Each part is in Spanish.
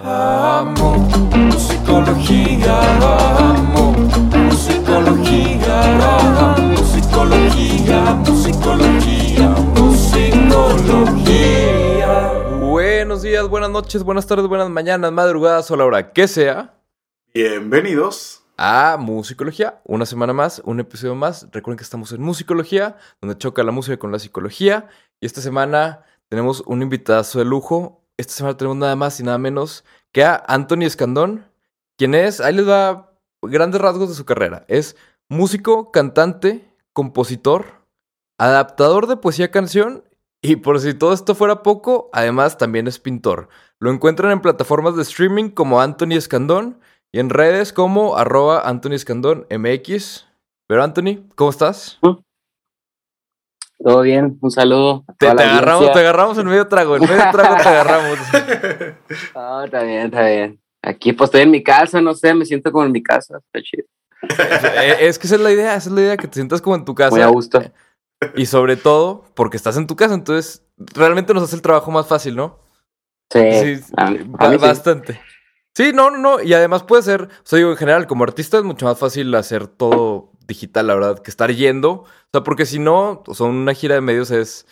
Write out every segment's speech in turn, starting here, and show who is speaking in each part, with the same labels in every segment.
Speaker 1: Amo musicología, amo musicología, musicología, musicología, musicología.
Speaker 2: Buenos días, buenas noches, buenas tardes, buenas mañanas, madrugadas o la hora que sea.
Speaker 3: Bienvenidos.
Speaker 2: A Musicología, una semana más, un episodio más. Recuerden que estamos en Musicología, donde choca la música con la psicología. Y esta semana tenemos un invitazo de lujo. Esta semana tenemos nada más y nada menos que a Anthony Escandón, quien es, ahí les da grandes rasgos de su carrera. Es músico, cantante, compositor, adaptador de poesía canción y por si todo esto fuera poco, además también es pintor. Lo encuentran en plataformas de streaming como Anthony Escandón y en redes como arroba Anthony Escandón MX. Pero Anthony, ¿cómo estás?
Speaker 4: Todo bien, un saludo.
Speaker 2: Te, te agarramos,
Speaker 4: audiencia.
Speaker 2: te agarramos en medio trago, en medio trago te agarramos.
Speaker 4: No, está bien, está bien. Aquí pues estoy en mi casa, no sé, me siento como en mi casa, está chido.
Speaker 2: Eh, es que esa es la idea, esa es la idea, que te sientas como en tu casa.
Speaker 4: Muy a gusto.
Speaker 2: Y sobre todo, porque estás en tu casa, entonces realmente nos hace el trabajo más fácil, ¿no?
Speaker 4: Sí,
Speaker 2: Sí,
Speaker 4: a- a
Speaker 2: ba-
Speaker 4: mí sí.
Speaker 2: bastante. Sí, no, no, no. Y además puede ser, o sea, digo, en general, como artista es mucho más fácil hacer todo digital, la verdad, que estar yendo. O sea, porque si no, o sea, una gira de medios es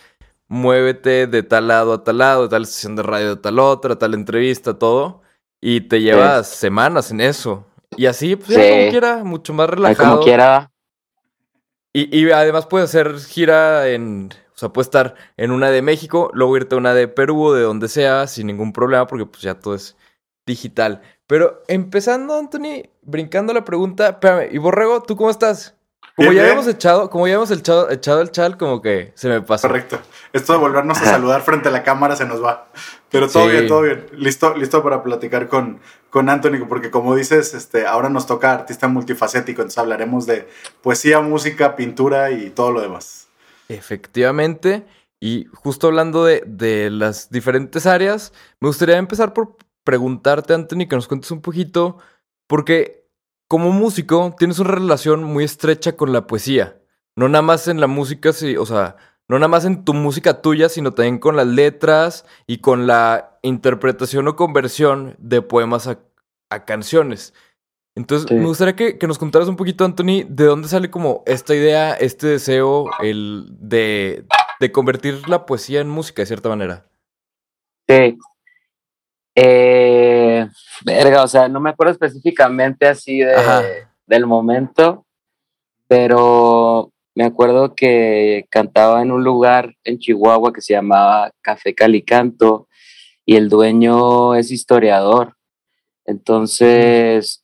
Speaker 2: muévete de tal lado a tal lado, de tal estación de radio a tal otra, tal entrevista, todo. Y te llevas semanas en eso. Y así, pues ya como quiera, mucho más relajado.
Speaker 4: como quiera.
Speaker 2: Y, y además puedes hacer gira en. O sea, puedes estar en una de México, luego irte a una de Perú o de donde sea, sin ningún problema, porque pues ya todo es digital. Pero empezando, Anthony, brincando la pregunta, espérame, y Borrego, ¿tú cómo estás? Como
Speaker 3: Bien,
Speaker 2: ya habíamos echado, como ya habíamos echado, echado el chal, como que se me pasó.
Speaker 3: Correcto. Esto de volvernos a saludar frente a la cámara se nos va. Pero todo
Speaker 2: Sí.
Speaker 3: bien, todo bien. Listo, listo para platicar con, con Anthony, porque como dices, este, ahora nos toca artista multifacético, entonces hablaremos de poesía, música, pintura y todo lo demás.
Speaker 2: Efectivamente. Y justo hablando de, de las diferentes áreas, me gustaría empezar por preguntarte, Anthony, que nos cuentes un poquito, porque como músico tienes una relación muy estrecha con la poesía. No nada más en la música, sí, o sea, no nada más en tu música tuya, sino también con las letras y con la interpretación o conversión de poemas a, a canciones. Entonces,
Speaker 4: Sí.
Speaker 2: me gustaría que, que nos contaras un poquito, Anthony, de dónde sale como esta idea, este deseo, el de, de convertir la poesía en música de cierta manera.
Speaker 4: Sí. Eh, verga, o sea, no me acuerdo específicamente así de, del momento, pero me acuerdo que cantaba en un lugar en Chihuahua que se llamaba Café Calicanto y el dueño es historiador. Entonces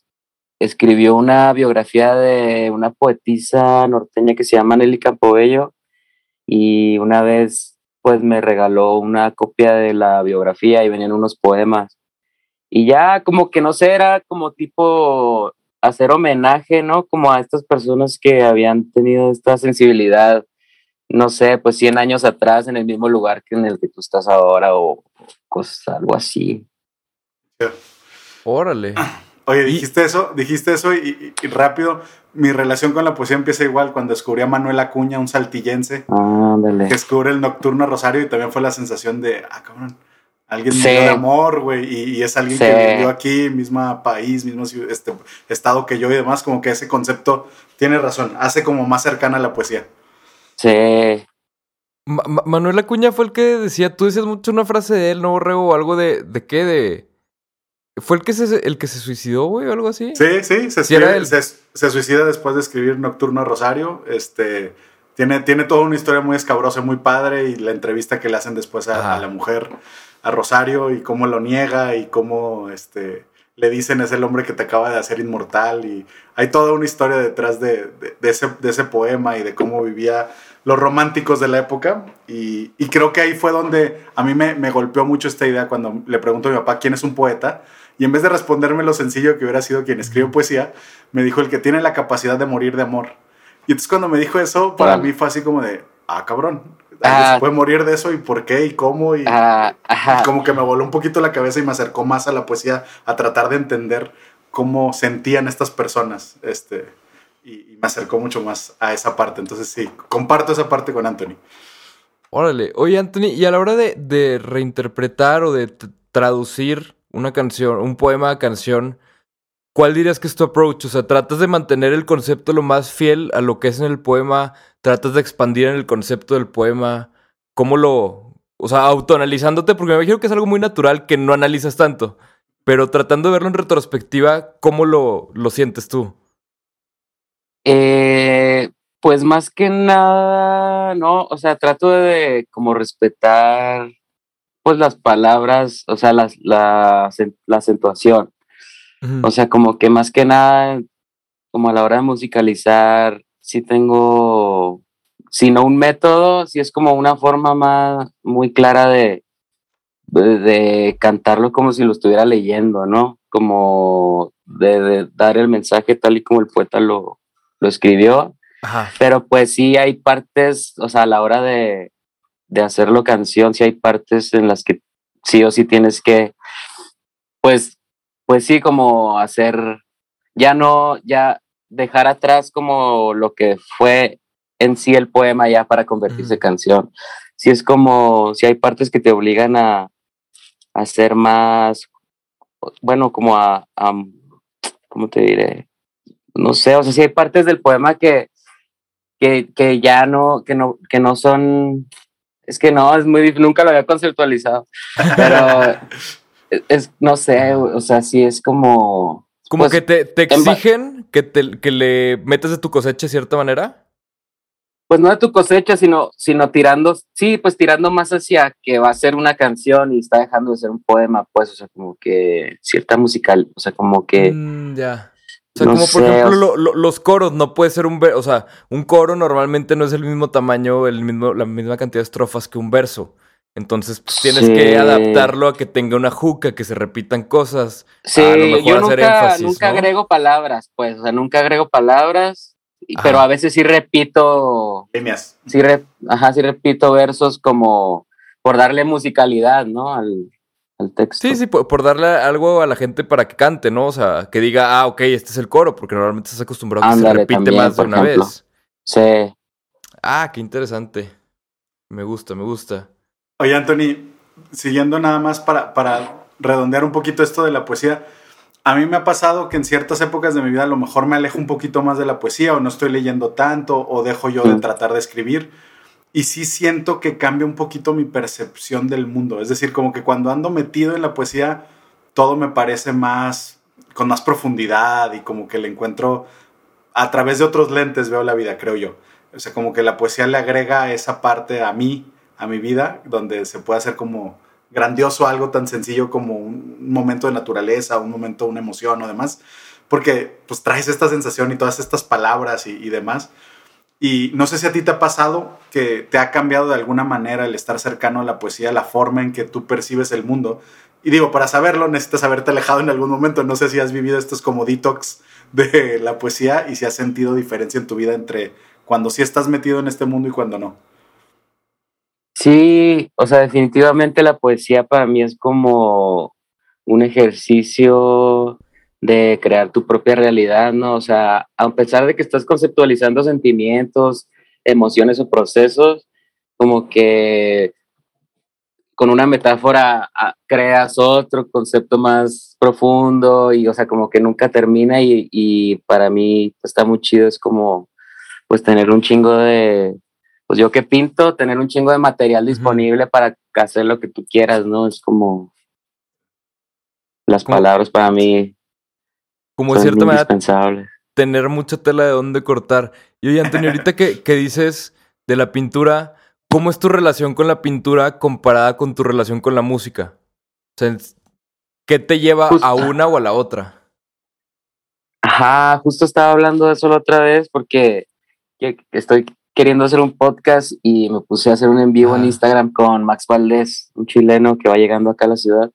Speaker 4: escribió una biografía de una poetisa norteña que se llama Nelly Campobello y una vez pues me regaló una copia de la biografía y venían unos poemas. Y ya como que no sé, era como tipo hacer homenaje, ¿no? Como a estas personas que habían tenido esta sensibilidad, no sé, pues 100 años atrás en el mismo lugar que en el que tú estás ahora o cosas, algo así.
Speaker 2: Órale.
Speaker 3: Oye,
Speaker 2: Y-
Speaker 3: dijiste eso, dijiste eso y, y- y rápido, mi relación con la poesía empieza igual cuando descubrí a Manuel Acuña, un saltillense,
Speaker 4: Ándale.
Speaker 3: que descubre el Nocturno Rosario y también fue la sensación de, ah, cabrón, alguien
Speaker 4: Sí.
Speaker 3: de amor, güey, y, y es alguien
Speaker 4: Sí.
Speaker 3: que vivió aquí, misma país, mismo este, estado que yo y demás, como que ese concepto tiene razón, hace como más cercana a la poesía.
Speaker 4: Sí.
Speaker 2: Ma- Ma- Manuel Acuña fue el que decía, tú decías mucho una frase de él, ¿no, Borrego? O algo de, ¿de qué? De... ¿Fue el que se, el que se suicidó, güey, o algo así?
Speaker 3: Sí, sí, se, escribe- se, se suicida después de escribir Nocturno Rosario, este... Tiene, tiene toda una historia muy escabrosa, muy padre, y la entrevista que le hacen después a, a la mujer, a Rosario, y cómo lo niega, y cómo este, le dicen es el hombre que te acaba de hacer inmortal, y hay toda una historia detrás de, de- de ese, de ese poema y de cómo vivía los románticos de la época, y, y creo que ahí fue donde a mí me, me golpeó mucho esta idea cuando le pregunto a mi papá quién es un poeta, y en vez de responderme lo sencillo que hubiera sido quien escribe poesía, me dijo el que tiene la capacidad de morir de amor. Y entonces cuando me dijo eso, para
Speaker 4: Órale.
Speaker 3: mí fue así como de, ah, cabrón,
Speaker 4: Ah.
Speaker 3: se puede morir de eso y por qué y cómo y,
Speaker 4: Ah, ajá.
Speaker 3: y como que me voló un poquito la cabeza y me acercó más a la poesía a tratar de entender cómo sentían estas personas, este, y, y me acercó mucho más a esa parte. Entonces sí, comparto esa parte con Anthony.
Speaker 2: Órale. Oye, Anthony, y a la hora de, de reinterpretar o de traducir una canción, un poema, canción, ¿cuál dirías que es tu approach? O sea, ¿tratas de mantener el concepto lo más fiel a lo que es en el poema? ¿Tratas de expandir en el concepto del poema? ¿Cómo lo, o sea, autoanalizándote? Porque me imagino que es algo muy natural que no analizas tanto, pero tratando de verlo en retrospectiva, ¿cómo lo, lo sientes tú?
Speaker 4: Eh, pues más que nada, no, o sea, trato de como respetar pues las palabras, o sea, las, la, la acentuación. O sea, como que más que nada, como a la hora de musicalizar, sí tengo, si no un método, sí es como una forma más muy clara de, de, de cantarlo como si lo estuviera leyendo, ¿no? Como de, de dar el mensaje tal y como el poeta lo, lo escribió.
Speaker 2: Ajá.
Speaker 4: Pero pues sí hay partes, o sea, a la hora de, de hacerlo canción, sí hay partes en las que sí o sí tienes que, pues, pues sí, como hacer, ya no, ya dejar atrás como lo que fue en sí el poema ya para convertirse en canción. Sí es como, sí hay partes que te obligan a, a hacer más, bueno, como a, a, ¿cómo te diré? No sé, o sea, sí hay partes del poema que, que, que ya no, que no, que no son, es que no, es muy nunca lo había conceptualizado, pero es- no sé, o sea, sí es como...
Speaker 2: Como
Speaker 4: pues,
Speaker 2: que te, te exigen que, te, que le metas de tu cosecha de cierta manera.
Speaker 4: Pues no de tu cosecha, sino, sino tirando, sí, pues tirando más hacia que va a ser una canción y está dejando de ser un poema, pues, o sea, como que cierta musical, o sea, como que...
Speaker 2: Mm, ya. O sea,
Speaker 4: no
Speaker 2: como por
Speaker 4: sé,
Speaker 2: ejemplo
Speaker 4: o
Speaker 2: lo- lo- los coros, no puede ser un verso, o sea, un coro normalmente no es el mismo tamaño, el mismo, la misma cantidad de estrofas que un verso. Entonces pues, tienes
Speaker 4: Sí.
Speaker 2: que adaptarlo a que tenga una juca, que se repitan cosas.
Speaker 4: Sí,
Speaker 2: a lo mejor
Speaker 4: yo
Speaker 2: hacer
Speaker 4: nunca,
Speaker 2: énfasis,
Speaker 4: nunca
Speaker 2: ¿no?
Speaker 4: agrego palabras, pues, o sea, nunca agrego palabras, pero a veces sí repito,
Speaker 3: Líneas.
Speaker 4: sí, re- ajá, sí repito versos como por darle musicalidad, ¿no? Al, al texto.
Speaker 2: Sí, sí, por, por darle algo a la gente para que cante, ¿no? O sea, que diga, ah, ok, este es el coro, porque normalmente estás acostumbrado a que se repite
Speaker 4: también,
Speaker 2: más de una
Speaker 4: ejemplo.
Speaker 2: vez.
Speaker 4: Sí.
Speaker 2: Ah, qué interesante. Me gusta, me gusta.
Speaker 3: Oye, Anthony, siguiendo nada más para, para redondear un poquito esto de la poesía, a mí me ha pasado que en ciertas épocas de mi vida a lo mejor me alejo un poquito más de la poesía o no estoy leyendo tanto o dejo yo de tratar de escribir y sí siento que cambia un poquito mi percepción del mundo. Es decir, como que cuando ando metido en la poesía, todo me parece más, con más profundidad y como que le encuentro, a través de otros lentes veo la vida, creo yo. O sea, como que la poesía le agrega esa parte a mí, a mi vida, donde se puede hacer como grandioso algo tan sencillo como un momento de naturaleza, un momento, una emoción o demás, porque pues traes esta sensación y todas estas palabras y, y demás. Y no sé si a ti te ha pasado que te ha cambiado de alguna manera el estar cercano a la poesía, la forma en que tú percibes el mundo. Y digo, para saberlo necesitas haberte alejado en algún momento. No sé si has vivido estos como detox de la poesía y si has sentido diferencia en tu vida entre cuando sí estás metido en este mundo y cuando no.
Speaker 4: Sí, o sea, definitivamente la poesía para mí es como un ejercicio de crear tu propia realidad, ¿no? O sea, a pesar de que estás conceptualizando sentimientos, emociones o procesos, como que con una metáfora ah, creas otro concepto más profundo y, o sea, como que nunca termina y, y para mí está muy chido, es como, pues, tener un chingo de, pues yo que pinto, tener un chingo de material disponible para hacer lo que tú quieras, ¿no? Es como las palabras para mí
Speaker 2: Como de
Speaker 4: son
Speaker 2: cierta manera tener mucha tela de dónde cortar. Y oye, Antonio, ahorita que, que dices de la pintura, ¿cómo es tu relación con la pintura comparada con tu relación con la música? O sea, ¿qué te lleva a una o a la otra?
Speaker 4: Ajá, justo estaba hablando de eso la otra vez porque que- que estoy queriendo hacer un podcast y me puse a hacer un en vivo en
Speaker 2: Ah.
Speaker 4: Instagram con Max Valdés, un chileno que va llegando acá a la ciudad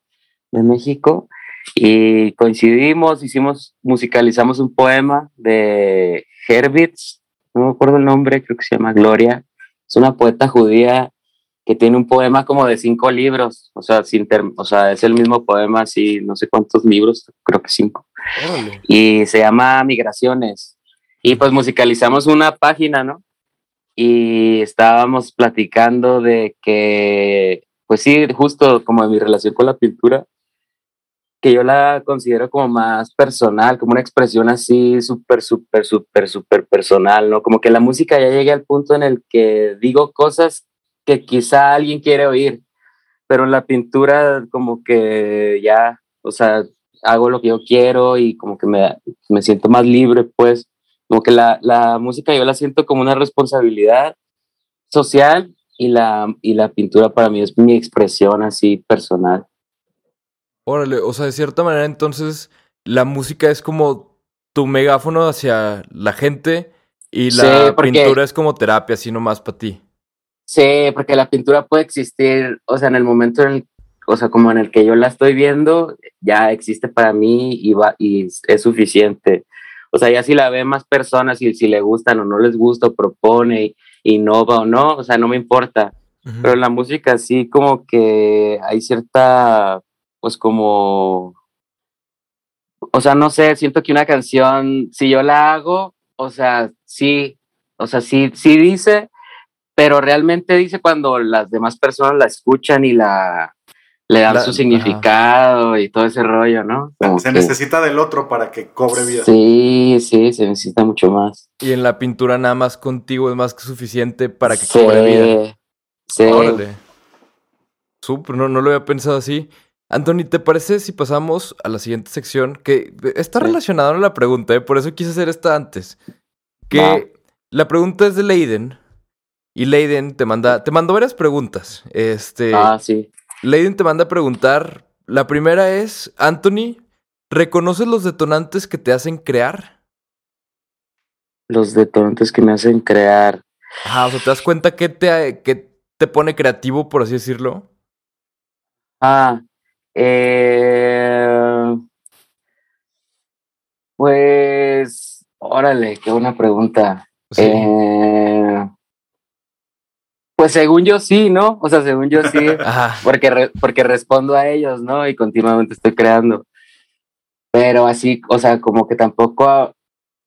Speaker 4: de México y coincidimos, hicimos, musicalizamos un poema de Herbitz, no me acuerdo el nombre, creo que se llama Gloria, es una poeta judía que tiene un poema como de cinco libros, o sea, sin o sea, es el mismo poema, así, no sé cuántos libros, creo que cinco y se llama Migraciones. Y pues musicalizamos una página, ¿no? Y estábamos platicando de que, pues sí, justo como de mi relación con la pintura, que yo la considero como más personal, como una expresión así súper, súper, súper, súper personal, ¿no? Como que la música ya llegue al punto en el que digo cosas que quizá alguien quiere oír, pero en la pintura como que ya, o sea, hago lo que yo quiero y como que me, me siento más libre, pues, como que la, la música yo la siento como una responsabilidad social y la, y la pintura para mí es mi expresión así personal.
Speaker 2: Órale, o sea, de cierta manera entonces la música es como tu megáfono hacia la gente y la
Speaker 4: Sí, porque-
Speaker 2: pintura es como terapia, así nomás para ti.
Speaker 4: Sí, porque la pintura puede existir, o sea, en el momento en el, o sea, como en el que yo la estoy viendo, ya existe para mí y va y es suficiente. O sea, ya si la ven más personas y si le gustan o no les gusta, o propone, innova o no, o sea, no me importa.
Speaker 2: Ujú.
Speaker 4: Pero la música sí como que hay cierta, pues como, o sea, no sé, siento que una canción, si yo la hago, o sea, sí, o sea, sí, sí dice, pero realmente dice cuando las demás personas la escuchan y la le dan
Speaker 2: La-
Speaker 4: su
Speaker 2: ajá.
Speaker 4: significado y todo ese rollo, ¿no? Como
Speaker 3: Se
Speaker 4: que-
Speaker 3: necesita del otro para que cobre vida.
Speaker 4: Sí, sí, se necesita mucho más.
Speaker 2: Y en la pintura nada más contigo es más que suficiente para que
Speaker 4: Sí,
Speaker 2: cobre vida.
Speaker 4: Sí.
Speaker 2: Órale. Súper, no, no lo había pensado así. Anthony, ¿te parece si pasamos a la siguiente sección? Que está relacionada a la pregunta, ¿eh? por eso quise hacer esta antes. Que la pregunta es de Leiden. Y Leiden te manda, te mandó varias preguntas. Este,
Speaker 4: Ah, sí.
Speaker 2: Leiden te manda a preguntar. La primera es, Anthony, ¿reconoces los detonantes que te hacen crear?
Speaker 4: Los detonantes que me hacen crear.
Speaker 2: Ajá, o sea, ¿te das cuenta que te, que te pone creativo, por así decirlo?
Speaker 4: Ah, eh, pues, órale, qué buena pregunta.
Speaker 2: Sí.
Speaker 4: Eh, pues según yo sí, ¿no? O sea, según yo sí, porque, re- porque respondo a ellos, ¿no? Y continuamente estoy creando. Pero así, o sea, como que tampoco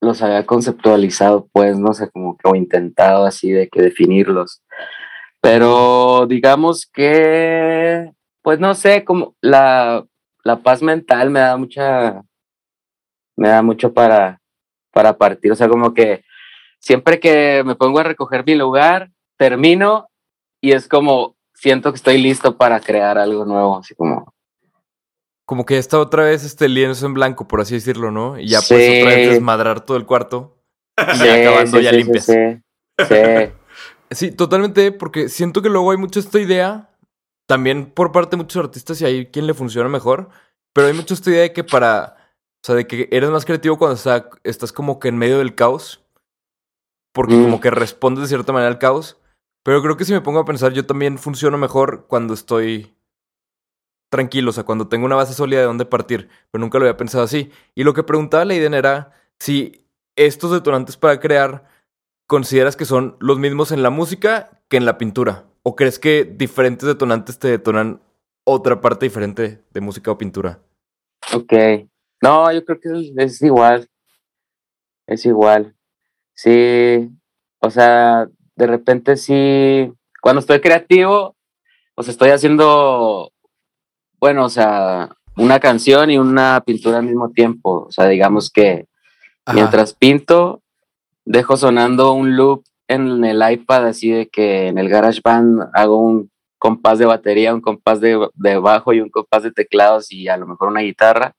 Speaker 4: los había conceptualizado, pues, no sé, como que o intentado así de que definirlos. Pero digamos que, pues no sé, como la, la paz mental me da mucha, me da mucho para, para partir. O sea, como que siempre que me pongo a recoger mi lugar, termino y es como siento que estoy listo para crear algo nuevo, así como
Speaker 2: Como que está otra vez este lienzo en blanco, por así decirlo, ¿no? Y ya
Speaker 4: Sí.
Speaker 2: puedes otra vez desmadrar todo el cuarto. Y
Speaker 4: Sí,
Speaker 2: acabando,
Speaker 4: sí,
Speaker 2: ya limpias.
Speaker 4: Sí,
Speaker 2: totalmente, porque siento que luego hay mucha esta idea, también por parte de muchos artistas y hay quien le funciona mejor, pero hay mucha esta idea de que para, o sea, de que eres más creativo cuando está- estás como que en medio del caos, porque
Speaker 4: Mm.
Speaker 2: como que respondes de cierta manera al caos, pero creo que si me pongo a pensar, yo también funciono mejor cuando estoy tranquilo, o sea, cuando tengo una base sólida de dónde partir, pero nunca lo había pensado así. Y lo que preguntaba Leiden era si estos detonantes para crear consideras que son los mismos en la música que en la pintura? ¿O crees que diferentes detonantes te detonan otra parte diferente de música o pintura?
Speaker 4: Ok. No, yo creo que es, igual. Es igual. Sí. O sea, de repente sí. Cuando estoy creativo, sea, estoy haciendo, bueno, o sea, una canción y una pintura al mismo tiempo. O sea, digamos que
Speaker 2: Ajá.
Speaker 4: mientras pinto, dejo sonando un loop en el iPad, así de que en el GarageBand hago un compás de batería, un compás de, de bajo y un compás de teclados y a lo mejor una guitarra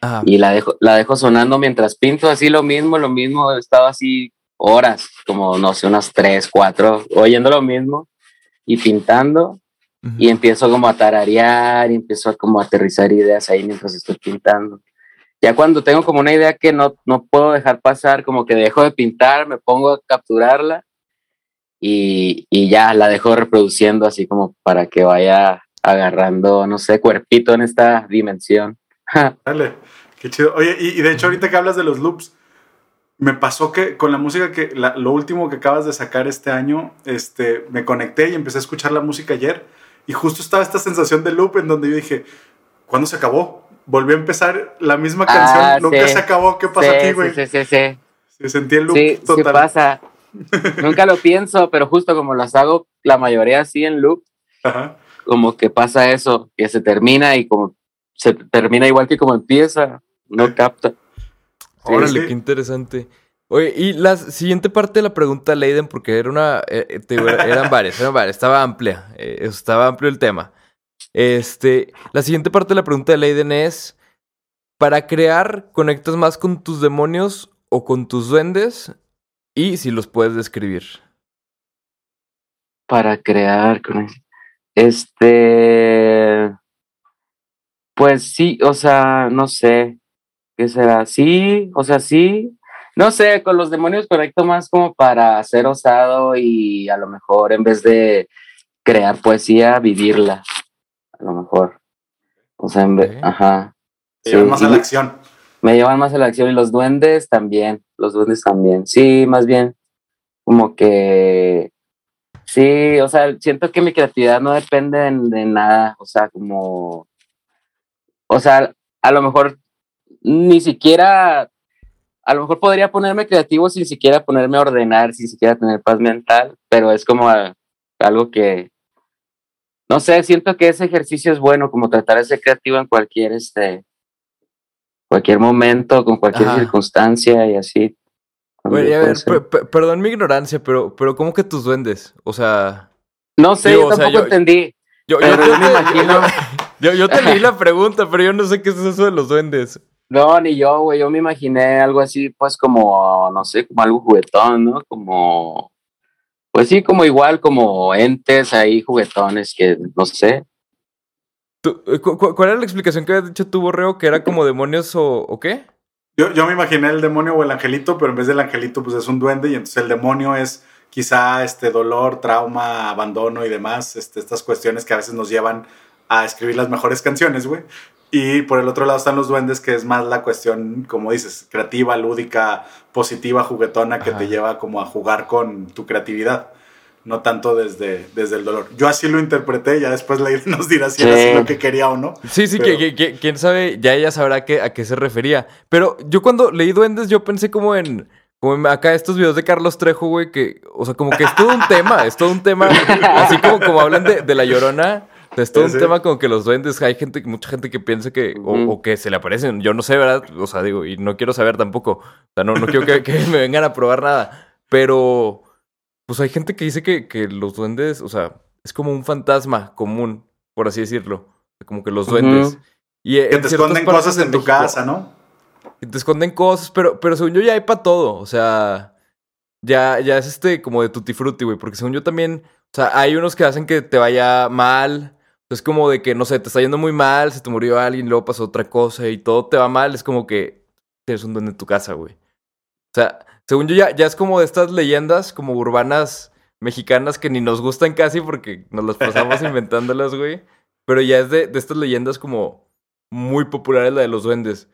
Speaker 2: Ajá.
Speaker 4: y la dejo, la dejo sonando mientras pinto, así lo mismo, lo mismo, he estado así horas, como no sé, unas tres, cuatro, oyendo lo mismo y pintando
Speaker 2: Ujú.
Speaker 4: y empiezo como a tararear y empiezo a como aterrizar ideas ahí mientras estoy pintando. Ya cuando tengo como una idea que no, no puedo dejar pasar, como que dejo de pintar, me pongo a capturarla y, y ya la dejo reproduciendo así como para que vaya agarrando, no sé, cuerpito en esta dimensión.
Speaker 3: Dale, qué chido. Oye, y, y de hecho ahorita que hablas de los loops, me pasó que con la música que, la- lo último que acabas de sacar este año, este, me conecté y empecé a escuchar la música ayer y justo estaba esta sensación de loop en donde yo dije, ¿cuándo se acabó? Volví a empezar la misma canción,
Speaker 4: Ah,
Speaker 3: nunca
Speaker 4: sí.
Speaker 3: se acabó, ¿qué pasó
Speaker 4: Sí,
Speaker 3: aquí,
Speaker 4: sí,
Speaker 3: güey?
Speaker 4: Sí, sí, sí.
Speaker 3: Se sentía el loop
Speaker 4: Sí, sí
Speaker 3: total.
Speaker 4: pasa. Nunca lo pienso, pero justo como las hago la mayoría así en loop,
Speaker 3: Ajá.
Speaker 4: como que pasa eso, que se termina y como se termina igual que como empieza, no capta.
Speaker 2: Órale,
Speaker 3: sí.
Speaker 2: qué interesante. Oye, y la siguiente parte de la pregunta, Leiden, porque era una. eh, eh, te eran varias, eran varias, estaba amplia. eh, estaba amplio el tema. Este. La siguiente parte de la pregunta de Leiden es: ¿Para crear conectas más con tus demonios o con tus duendes? Y si los puedes describir.
Speaker 4: para crear este pues sí o sea no sé qué será sí o sea sí no sé con los demonios conecto más como para ser osado y a lo mejor en vez de crear poesía vivirla a lo mejor o sea en vez ajá
Speaker 3: Te llevan más a la
Speaker 4: me-
Speaker 3: acción.
Speaker 4: me llevan más a la acción y los duendes también, los duendes también. Sí, más bien como que sí, o sea, siento que mi creatividad no depende de, de nada, o sea, como o sea, a lo mejor ni siquiera a lo mejor podría ponerme creativo sin siquiera ponerme a ordenar, sin siquiera tener paz mental, pero es como a- algo que no sé, siento que ese ejercicio es bueno, como tratar de ser creativo en cualquier este cualquier momento, con cualquier
Speaker 2: Ajá.
Speaker 4: circunstancia y así.
Speaker 2: Oye, a ver, perdón mi ignorancia, pero, pero ¿cómo que tus duendes? O sea.
Speaker 4: no sé,
Speaker 2: digo,
Speaker 4: yo
Speaker 2: o sea,
Speaker 4: tampoco
Speaker 2: yo-
Speaker 4: entendí.
Speaker 2: Yo, yo
Speaker 4: Pero
Speaker 2: te-
Speaker 4: yo me imagino-
Speaker 2: yo- yo te leí la pregunta, pero yo no sé qué es eso de los duendes.
Speaker 4: No, ni yo, güey. Yo me imaginé algo así, pues como, no sé, como algo juguetón, ¿no? Como, pues sí, como igual, como entes ahí juguetones que, no sé.
Speaker 2: Tú, eh, cu- cu- ¿Cuál era la explicación que habías dicho tú, Borreo? ¿Que era como demonios o, o qué?
Speaker 3: Yo, yo me imaginé el demonio o el angelito, pero en vez del angelito, pues es un duende, y entonces el demonio es quizá este dolor, trauma, abandono y demás, este, estas cuestiones que a veces nos llevan a escribir las mejores canciones, güey. Y por el otro lado están los duendes, que es más la cuestión, como dices, creativa, lúdica, positiva, juguetona, que
Speaker 2: Ajá.
Speaker 3: te lleva como a jugar con tu creatividad. No tanto desde, desde el dolor. Yo así lo interpreté, ya después la nos dirá si era
Speaker 4: Sí.
Speaker 3: así lo que quería o no.
Speaker 2: Sí, sí,
Speaker 3: Pero-
Speaker 2: que, que- quién sabe, ya ella sabrá que, a qué se refería. Pero yo cuando leí duendes, yo pensé como en, como acá estos videos de Carlos Trejo, güey, que, o sea, como que es todo un tema, es todo un tema, así como, como hablan de, de la llorona. Es todo un tema como que los duendes, hay gente, mucha gente que piensa que, o, o que se le aparecen, yo no sé, ¿verdad? O sea, digo, y no quiero saber tampoco, o sea, no, no quiero que, que me vengan a probar nada, pero, pues hay gente que dice que, que los duendes, o sea, es como un fantasma común, por así decirlo, como que los duendes. Y
Speaker 3: Que te esconden cosas en tu
Speaker 2: México-
Speaker 3: casa, ¿no?
Speaker 2: y te esconden cosas, pero, pero según yo ya hay para todo. O sea, ya, ya es este como de tutti frutti, güey. Porque según yo también, o sea, hay unos que hacen que te vaya mal. Es como de que, no sé, te está yendo muy mal, se te murió alguien, luego pasó otra cosa y todo te va mal. Es como que tienes un duende en tu casa, güey. O sea, según yo ya, ya es como de estas leyendas como urbanas mexicanas que ni nos gustan casi porque nos las pasamos inventándolas, güey. Pero ya es de, de estas leyendas como muy populares la de los duendes.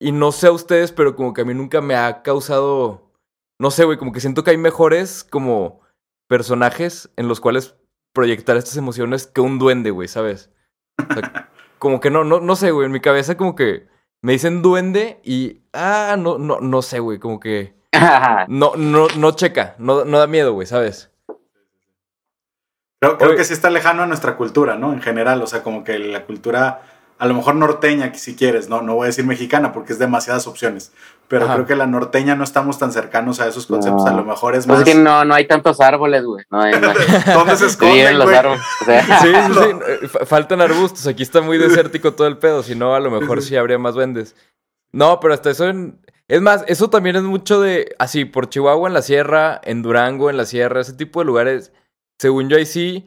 Speaker 2: Y no sé a ustedes, pero como que a mí nunca me ha causado. No sé, güey, como que siento que hay mejores como personajes en los cuales proyectar estas emociones que un duende, güey, ¿sabes? O sea, como que no, no, no sé, güey. En mi cabeza como que me dicen duende y. Ah, no, no, no sé, güey. Como que. No, no, no checa. No, no da miedo, güey, ¿sabes?
Speaker 3: Creo, creo
Speaker 2: Oye.
Speaker 3: que sí está lejano a nuestra cultura, ¿no? En general, o sea, como que la cultura, a lo mejor norteña, si quieres, ¿no? No voy a decir mexicana porque es demasiadas opciones, pero
Speaker 2: Ajá.
Speaker 3: creo que la norteña no estamos tan cercanos a esos conceptos,
Speaker 4: No.
Speaker 3: a lo mejor es
Speaker 4: Pues
Speaker 3: más...
Speaker 4: es que no, no hay tantos árboles, güey. No hay, no hay-
Speaker 3: ¿Dónde se esconden,
Speaker 4: los árboles. O sea,
Speaker 2: Sí, sí, sí. fa- Faltan arbustos. Aquí está muy desértico todo el pedo. Si no, a lo mejor sí habría más duendes. No, pero hasta eso en... Es más, eso también es mucho de... Así, por Chihuahua en la sierra, en Durango en la sierra, ese tipo de lugares. Según yo ahí sí,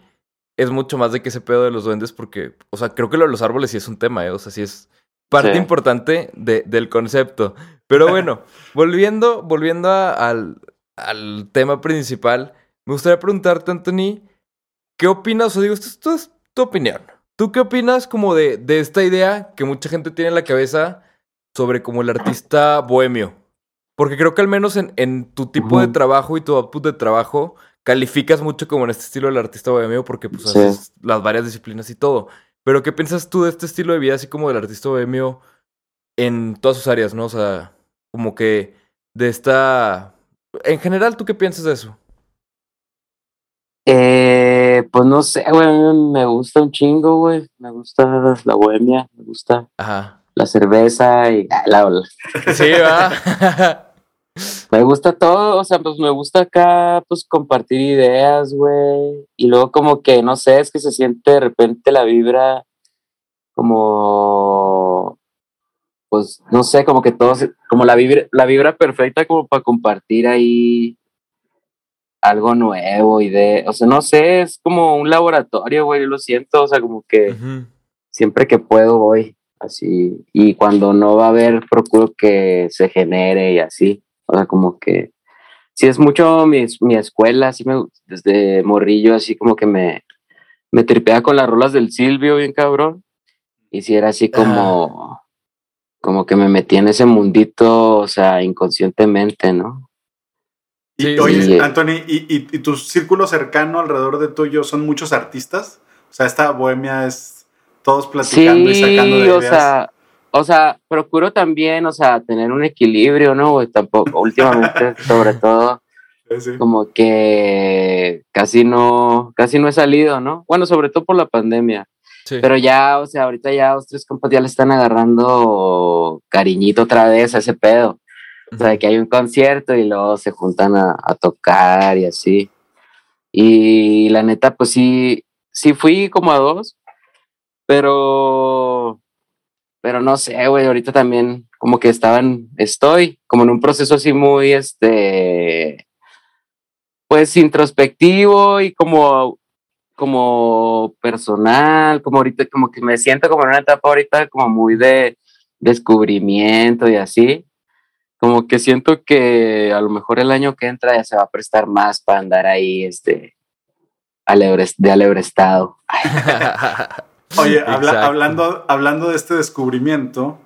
Speaker 2: es mucho más de que ese pedo de los duendes porque... O sea, creo que lo de los árboles sí es un tema, ¿eh? O sea, sí es parte
Speaker 4: Sí.
Speaker 2: importante de- del concepto. Pero bueno, volviendo, volviendo a- al, al tema principal, me gustaría preguntarte, Anthony, ¿qué opinas? O digo, esto, esto es tu opinión. ¿Tú qué opinas como de, de esta idea que mucha gente tiene en la cabeza sobre como el artista bohemio? Porque creo que al menos en, en tu tipo de trabajo y tu output de trabajo calificas mucho como en este estilo del artista bohemio porque pues
Speaker 4: Sí.
Speaker 2: haces las varias disciplinas y todo. Pero ¿qué piensas tú de este estilo de vida así como del artista bohemio en todas sus áreas, no? O sea, como que de esta... En general, ¿tú qué piensas de eso?
Speaker 4: Eh, pues no sé, güey, me gusta un chingo, güey. Me gusta la bohemia, me gusta
Speaker 2: Ajá.
Speaker 4: la cerveza y ah, la, la-
Speaker 2: Sí, va.
Speaker 4: Me gusta todo, o sea, pues me gusta acá, pues compartir ideas, güey. Y luego como que, no sé, es que se siente de repente la vibra como, pues, no sé, como que todo, como la vibra, la vibra perfecta como para compartir ahí algo nuevo y de, o sea, no sé, es como un laboratorio, güey, lo siento, o sea, como que siempre que puedo voy así. Y cuando no va a haber procuro que se genere y así o sea como que sí es mucho mi, mi escuela así me desde morrillo así como que me me tripea con las rolas del Silvio bien cabrón y si era así como como que me metí en ese mundito o sea inconscientemente no
Speaker 3: Y,
Speaker 2: Sí,
Speaker 3: oye,
Speaker 4: sí.
Speaker 3: Anthony, ¿y, y, y tu círculo cercano alrededor de tuyo son muchos artistas? O sea, esta bohemia es todos platicando y sacando de
Speaker 4: Sí, o
Speaker 3: ideas.
Speaker 4: sea, o sea, procuro también, o sea, tener un equilibrio, ¿no? güey? tampoco, últimamente, sobre todo,
Speaker 3: Sí,
Speaker 4: como que casi no, casi no he salido, ¿no? Bueno, sobre todo por la pandemia,
Speaker 2: Sí.
Speaker 4: pero ya, o sea, ahorita ya dos, tres compas ya le están agarrando cariñito otra vez a ese pedo. O sea, de que hay un concierto y luego se juntan a, a tocar y así. Y la neta, pues sí, sí fui como a dos, pero, pero no sé, güey, ahorita también como que estaban, estoy como en un proceso así muy, este, pues introspectivo y como, como personal, como ahorita, como que me siento como en una etapa ahorita como muy de descubrimiento y así como que siento que a lo mejor el año que entra ya se va a prestar más para andar ahí, este, alebre, de alebrestado.
Speaker 3: Oye, habla- hablando, hablando de este descubrimiento,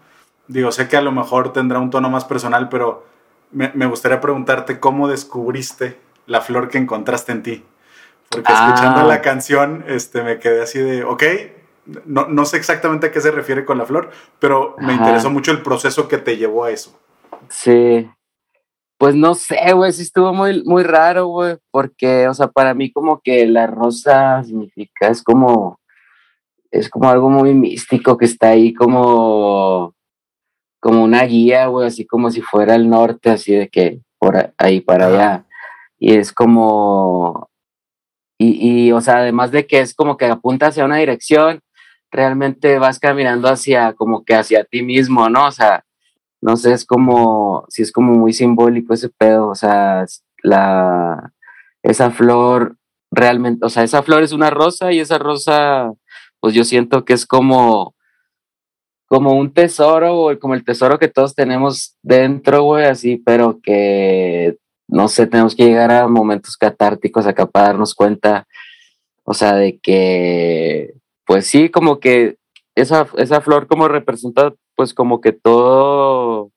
Speaker 3: digo, sé que a lo mejor tendrá un tono más personal, pero me, me gustaría preguntarte cómo descubriste la flor que encontraste en ti. Porque
Speaker 4: Ah.
Speaker 3: escuchando la canción, este, me quedé así de, ok, no, no sé exactamente a qué se refiere con la flor, pero me
Speaker 4: Ajá.
Speaker 3: interesó mucho el proceso que te llevó a eso.
Speaker 4: Sí. Pues no sé, güey, sí estuvo muy, muy raro, güey, porque, o sea, para mí como que la rosa significa, es como, es como algo muy místico que está ahí como, como una guía, güey, así como si fuera el norte, así de que por ahí para
Speaker 2: Ajá.
Speaker 4: allá. Y es como, y, y, o sea, además de que es como que apunta hacia una dirección, realmente vas caminando hacia, como que hacia ti mismo, ¿no? O sea, no sé, es como, sí es como muy simbólico ese pedo, o sea, la, esa flor realmente, o sea, esa flor es una rosa y esa rosa, pues yo siento que es como, como un tesoro, güey, como el tesoro que todos tenemos dentro, güey, así, pero que, no sé, tenemos que llegar a momentos catárticos acá para darnos cuenta, o sea, de que, pues sí, como que esa, esa flor como representa, pues como que todo,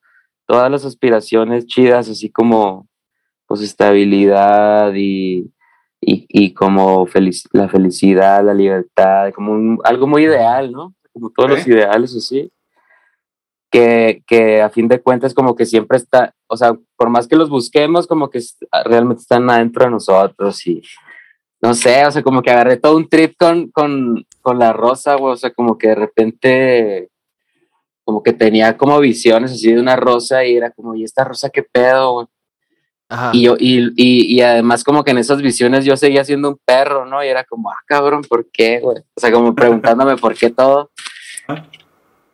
Speaker 4: todas las aspiraciones chidas, así como, pues estabilidad y, y, y como felic- la felicidad, la libertad, como un- algo muy ideal, ¿no? Como todos los
Speaker 3: Ok.
Speaker 4: ideales así. Que, que a fin de cuentas como que siempre está, o sea, por más que los busquemos, como que realmente están adentro de nosotros y no sé, o sea, como que agarré todo un trip con, con, con la rosa, güey, o sea, como que de repente, como que tenía como visiones así de una rosa y era como, ¿y esta rosa qué pedo, güey?
Speaker 2: Ajá.
Speaker 4: Y, yo, y, y, y además como que en esas visiones yo seguía siendo un perro, ¿no? Y era como, ah, cabrón, ¿por qué, güey? O sea, como preguntándome por qué todo.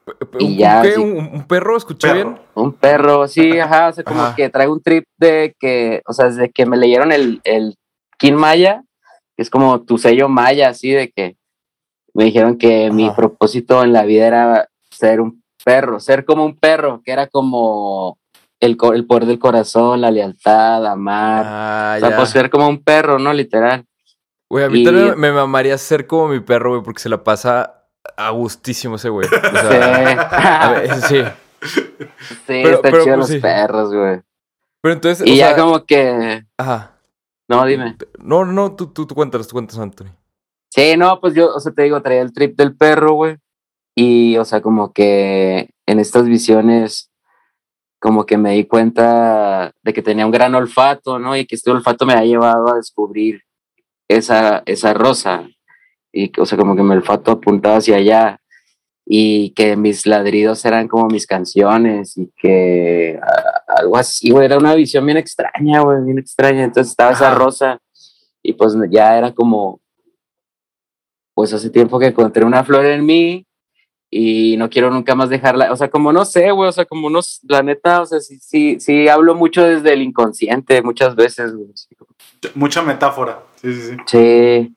Speaker 2: P-
Speaker 4: y
Speaker 2: ¿Un,
Speaker 4: ya,
Speaker 2: qué?
Speaker 4: sí.
Speaker 2: ¿Un, un perro? ¿Escuché
Speaker 3: Perro.
Speaker 2: bien?
Speaker 4: Un perro, sí, ajá, o sea, como
Speaker 2: Ajá.
Speaker 4: que traigo un trip de que, o sea, desde que me leyeron el, el Kin Maya, que es como tu sello Maya, así de que me dijeron que mi propósito en la vida era ser un perro, ser como un perro, que era como el, el poder del corazón, la lealtad, amar,
Speaker 2: Ah,
Speaker 4: o sea, pues ser como un perro, ¿no? Literal.
Speaker 2: Güey, a mí
Speaker 4: y-
Speaker 2: también me mamaría ser como mi perro, güey, porque se la pasa a gustísimo ese güey. O sea, a ver, sí.
Speaker 4: Sí,
Speaker 2: Pero-
Speaker 4: está
Speaker 2: pero,
Speaker 4: chido
Speaker 2: pues,
Speaker 4: los
Speaker 2: sí.
Speaker 4: perros, güey.
Speaker 2: Pero entonces,
Speaker 4: Y
Speaker 2: o
Speaker 4: ya
Speaker 2: sea,
Speaker 4: como que,
Speaker 2: ajá.
Speaker 4: no, dime.
Speaker 2: No, no, tú, tú, tú cuéntanos, tú cuéntanos, Anthony.
Speaker 4: Sí, no, pues yo, o sea, te digo, traía el trip del perro, güey. Y, o sea, como que en estas visiones, como que me di cuenta de que tenía un gran olfato, ¿no? Y que este olfato me ha llevado a descubrir esa, esa rosa. Y, o sea, como que mi olfato apuntaba hacia allá y que mis ladridos eran como mis canciones y que algo así, güey, era una visión bien extraña, güey, bien extraña. Entonces estaba esa rosa y pues ya era como, pues hace tiempo que encontré una flor en mí y no quiero nunca más dejarla, o sea, como no sé, güey, o sea, como no, la neta, o sea, sí, sí, sí hablo mucho desde el inconsciente muchas veces, güey.
Speaker 3: Mucha metáfora. Sí, sí, sí.
Speaker 4: Sí,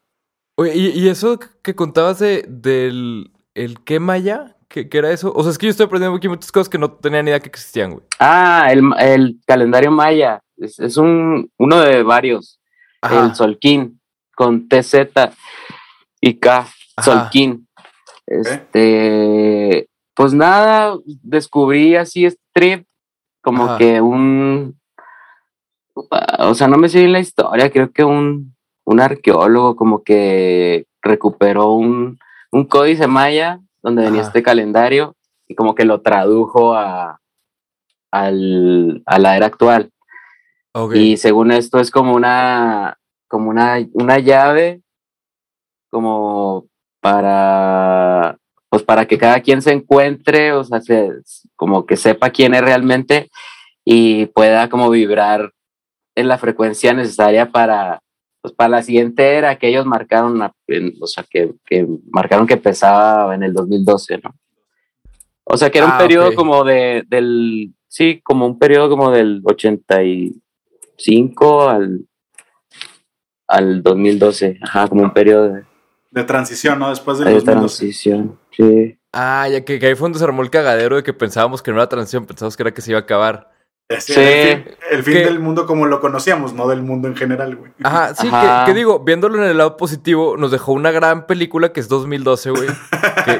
Speaker 2: Oye, ¿y, y eso que contabas de, del el qué maya? ¿Qué, qué era eso? O sea, es que yo estoy aprendiendo aquí muchas cosas que no tenía ni idea que existían, güey.
Speaker 4: Ah, el, el calendario maya. Es, es un, uno de varios.
Speaker 2: Ajá.
Speaker 4: El Solquín con TZ y K.
Speaker 2: Ajá.
Speaker 4: Solquín. Este, pues nada, descubrí así este trip como
Speaker 2: Ajá.
Speaker 4: que un, o sea, no me sé bien la historia, creo que un, un arqueólogo como que recuperó un, un códice maya donde venía
Speaker 2: Ajá.
Speaker 4: este calendario y como que lo tradujo a, al, a la era actual. Y según esto es como una, como una, una llave, como para, pues para que cada quien se encuentre, o sea, se- como que sepa quién es realmente y pueda como vibrar en la frecuencia necesaria para, pues para la siguiente era que ellos marcaron, o sea, que, que marcaron que empezaba en el 2012, ¿no? O sea, que era un
Speaker 2: Ah,
Speaker 4: periodo como de, del, sí, como un periodo como del 85 al, al 2012, ajá, como un periodo de,
Speaker 3: De transición, ¿no? Después del
Speaker 4: de
Speaker 3: 2012.
Speaker 4: transición, sí.
Speaker 2: Ah, ya que, que ahí fue donde se armó el cagadero de que pensábamos que no era transición, pensábamos que era que se iba a acabar.
Speaker 3: Sí,
Speaker 4: Sí.
Speaker 3: El fin, el fin
Speaker 2: Que-
Speaker 3: del mundo como lo conocíamos, no del mundo en general, güey.
Speaker 2: Ajá, sí,
Speaker 4: Ajá.
Speaker 2: Que, que digo, viéndolo en el lado positivo, nos dejó una gran película que es 2012, güey. Que-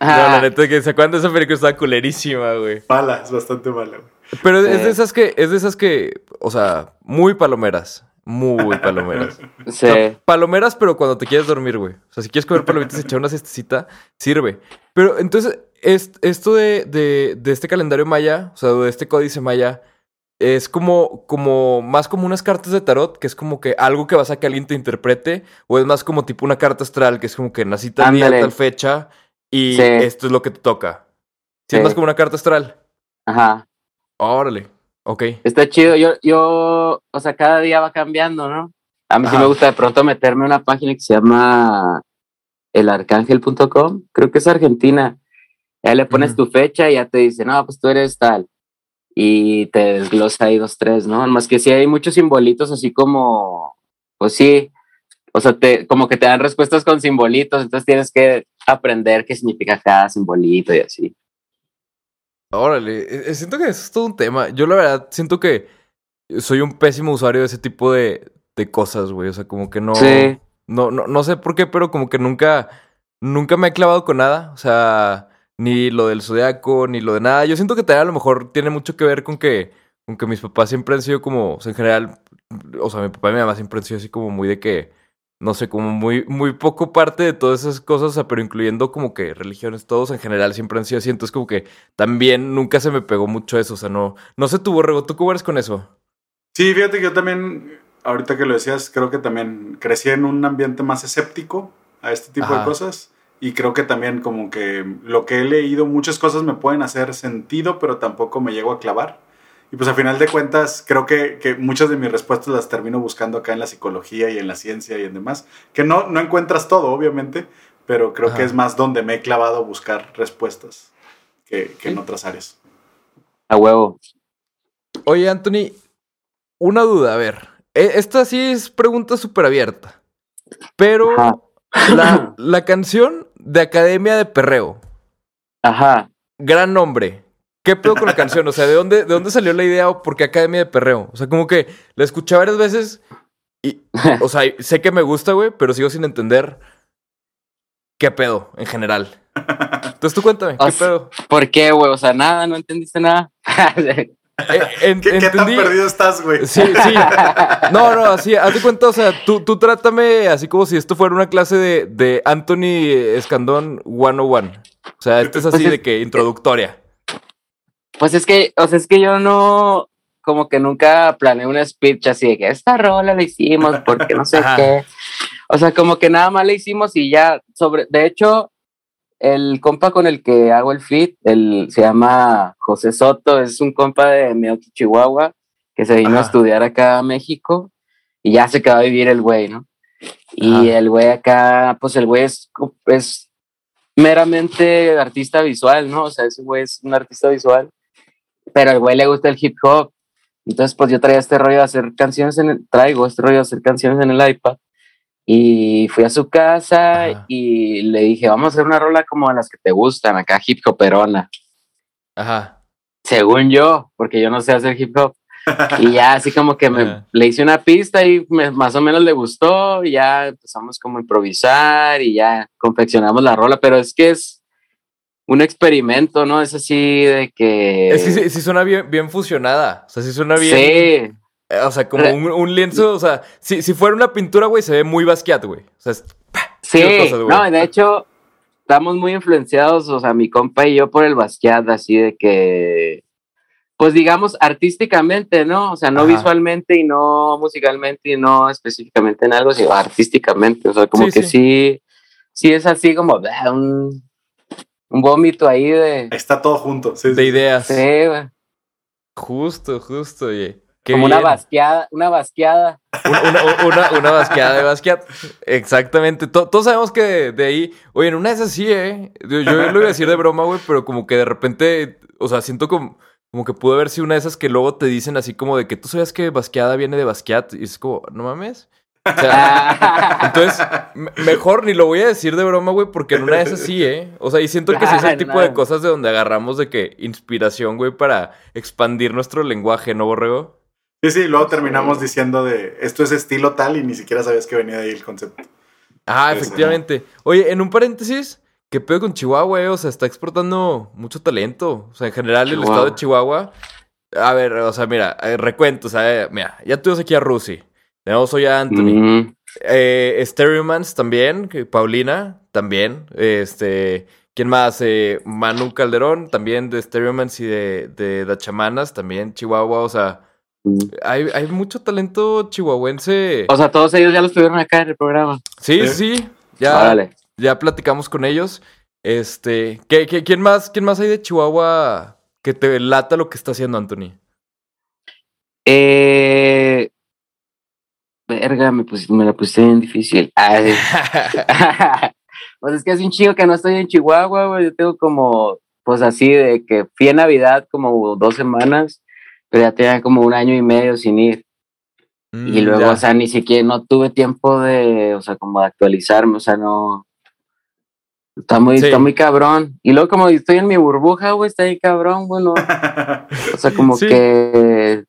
Speaker 2: no, la neta, que se acuerdan de esa película, estaba culerísima, güey.
Speaker 3: Mala, es bastante mala, güey.
Speaker 2: Pero es de esas que, es de esas que, o sea, muy palomeras. Muy palomeras. O
Speaker 4: Sí.
Speaker 2: sea, palomeras, pero cuando te quieres dormir, güey. O sea, si quieres comer palomitas y echar una siestecita, sirve. Pero entonces, es- esto de, de, de este calendario maya, o sea, de este códice maya, es como, como, más como unas cartas de tarot, que es como que algo que vas a que alguien te interprete, o es más como tipo una carta astral, que es como que nací tal día, tal fecha, y
Speaker 4: Sí.
Speaker 2: esto es lo que te toca. Sí, es más como una carta astral.
Speaker 4: Ajá.
Speaker 2: Órale. Ok.
Speaker 4: Está chido. Yo, yo, o sea, cada día va cambiando, ¿no? A mí sí me gusta de pronto meterme en una página que se llama elarcángel.com. Creo que es Argentina. Ya le pones tu fecha y ya te dice, no, pues tú eres tal. Y te desglosa ahí dos, tres, ¿no? Más que sí hay muchos simbolitos así como, pues sí, o sea, te, como que te dan respuestas con simbolitos, entonces tienes que aprender qué significa cada simbolito y así.
Speaker 2: Órale, eh, eh, siento que eso es todo un tema. Yo la verdad siento que soy un pésimo usuario de ese tipo de, de cosas, güey. O sea, como que no,
Speaker 4: Sí.
Speaker 2: no, no, no sé por qué, pero como que nunca, nunca me he clavado con nada. O sea, ni lo del zodiaco, ni lo de nada. Yo siento que también a lo mejor tiene mucho que ver con que, con que mis papás siempre han sido como, o sea, en general, o sea, mi papá y mi mamá siempre han sido así como muy de que, no sé, como muy, muy poco parte de todas esas cosas, o sea, pero incluyendo como que religiones, todos en general siempre han sido así. Entonces, como que también nunca se me pegó mucho eso. O sea, no, no sé tú, Borrego, ¿tú cómo eres con eso?
Speaker 3: Sí, fíjate que yo también, ahorita que lo decías, creo que también crecí en un ambiente más escéptico a este tipo
Speaker 2: Ajá.
Speaker 3: de cosas. Y creo que también como que lo que he leído, muchas cosas me pueden hacer sentido, pero tampoco me llego a clavar. Y pues a final de cuentas, creo que, que muchas de mis respuestas las termino buscando acá en la psicología y en la ciencia y en demás. Que no, no encuentras todo, obviamente, pero creo
Speaker 2: Ajá.
Speaker 3: que es más donde me he clavado a buscar respuestas que, que en otras áreas.
Speaker 4: A huevo.
Speaker 2: Oye, Anthony, una duda, a ver. E- Esta sí es pregunta súper abierta. Pero la, la canción de Academia de Perreo,
Speaker 4: Ajá.
Speaker 2: gran nombre. ¿Qué pedo con la canción? O sea, ¿de dónde, ¿de dónde salió la idea o por qué Academia de Perreo? O sea, como que la escuché varias veces y, o sea, sé que me gusta, güey, pero sigo sin entender qué pedo en general. Entonces tú cuéntame,
Speaker 4: O
Speaker 2: ¿qué
Speaker 4: sea,
Speaker 2: pedo?
Speaker 4: ¿Por qué, güey? O sea, nada, no entendiste nada.
Speaker 2: Eh, en-
Speaker 3: ¿Qué, qué tan perdido estás, güey?
Speaker 2: Sí, sí. No, no, así, haz de cuenta, o sea, tú, tú trátame así como si esto fuera una clase de, de Anthony Escandón 101. O sea, esto es así
Speaker 4: Pues es-
Speaker 2: de que introductoria.
Speaker 4: Pues es que, o sea, es que yo no, como que nunca planeé un speech así de que esta rola la hicimos porque no sé qué. O sea, como que nada más le hicimos y ya sobre, de hecho, el compa con el que hago el fit, el, se llama José Soto, es un compa de Meoki, Chihuahua, que se vino a estudiar acá a México y ya se quedó a vivir el güey, ¿no? Y
Speaker 2: Ajá.
Speaker 4: el güey acá, pues el güey es, es meramente artista visual, ¿no? O sea, ese güey es un artista visual, pero al güey le gusta el hip hop. Entonces, pues yo traía este rollo de hacer canciones en el, traigo este rollo de hacer canciones en el iPad. Y fui a su casa
Speaker 2: Ajá.
Speaker 4: y le dije, vamos a hacer una rola como las que te gustan, acá hip hoperona.
Speaker 2: Ajá.
Speaker 4: Según yo, porque yo no sé hacer hip hop. Y ya así como que me,
Speaker 2: Ajá.
Speaker 4: le hice una pista y me- más o menos le gustó. Y ya empezamos como a improvisar y ya confeccionamos la rola. Pero es que es un experimento, ¿no? Es así de que...
Speaker 2: Es que sí, sí suena bien, bien fusionada. O sea, sí suena bien.
Speaker 4: Sí,
Speaker 2: eh, O sea, como un, un lienzo. O sea, si, si fuera una pintura, güey, se ve muy Basquiat, güey. O sea, es-
Speaker 4: Sí,
Speaker 2: cosas,
Speaker 4: no, de hecho, estamos muy influenciados, o sea, mi compa y yo por el Basquiat, así de que, pues digamos, artísticamente, ¿no? O sea, no
Speaker 2: Ajá.
Speaker 4: visualmente y no musicalmente y no específicamente en algo, sino artísticamente, o sea, como
Speaker 2: Sí,
Speaker 4: que
Speaker 2: sí.
Speaker 4: sí. sí, es así como un, un vómito ahí de,
Speaker 3: Está todo junto. Sí,
Speaker 2: de
Speaker 3: sí.
Speaker 2: ideas.
Speaker 4: sí, güey,
Speaker 2: Justo, justo, oye. Qué
Speaker 4: como una basqueada, una basqueada.
Speaker 2: Una, una, una, una basqueada de Basquiat. Exactamente. To- todos sabemos que de ahí. Oye, en una de esas sí, ¿eh? Yo, yo lo iba a decir de broma, güey, pero como que de repente. O sea, siento como, como que pudo haber sido una de esas que luego te dicen así como de que tú sabías que Basquiada viene de Basquiat. Y es como, no mames. O sea, entonces, me- mejor ni lo voy a decir de broma, güey, porque en una de esas sí, ¿eh? O sea, y siento que sí es el
Speaker 4: Ah,
Speaker 2: tipo de
Speaker 4: no.
Speaker 2: cosas de donde agarramos de que inspiración, güey, para expandir nuestro lenguaje, ¿no, Borrego?
Speaker 3: Sí, sí, luego terminamos diciendo de esto es estilo tal y ni siquiera sabías que venía de ahí el concepto.
Speaker 2: Ah, efectivamente. Oye, en un paréntesis, ¿qué pedo con Chihuahua, eh? O sea, está exportando mucho talento. O sea, en general, el estado de Chihuahua. A ver, o sea, mira, eh, recuento, o sea, mira, ya tuvimos aquí a Rusi. Tenemos hoy a Anthony.
Speaker 4: Mm,
Speaker 2: Eh, Stereomans también, Paulina también. Este, ¿quién más? Eh, Manu Calderón, también de Stereomans y de, de Chamanas, también Chihuahua. O sea, hay, hay mucho talento chihuahuense.
Speaker 4: O sea, todos ellos ya los tuvieron acá en el programa.
Speaker 2: Sí,
Speaker 3: ¿Eh?
Speaker 2: sí, ya. Ya platicamos con ellos. Este, ¿qué, qué- quién más, quién más hay de Chihuahua que te lata lo que está haciendo Anthony?
Speaker 4: Eh, verga, me, pus- me la pusiste bien difícil. Ay. pues es que hace un chingo que no estoy en Chihuahua, güey. Yo tengo como, pues así, de que fui en Navidad como dos semanas, pero ya tenía como un año y medio sin ir. y
Speaker 2: Mm,
Speaker 4: luego,
Speaker 2: ya.
Speaker 4: o sea, ni siquiera no tuve tiempo de, o sea, como de actualizarme, o sea, no. Está muy,
Speaker 2: Sí.
Speaker 4: está muy cabrón. Y luego, como estoy en mi burbuja, güey, está ahí cabrón, bueno. O sea, como
Speaker 2: Sí.
Speaker 4: que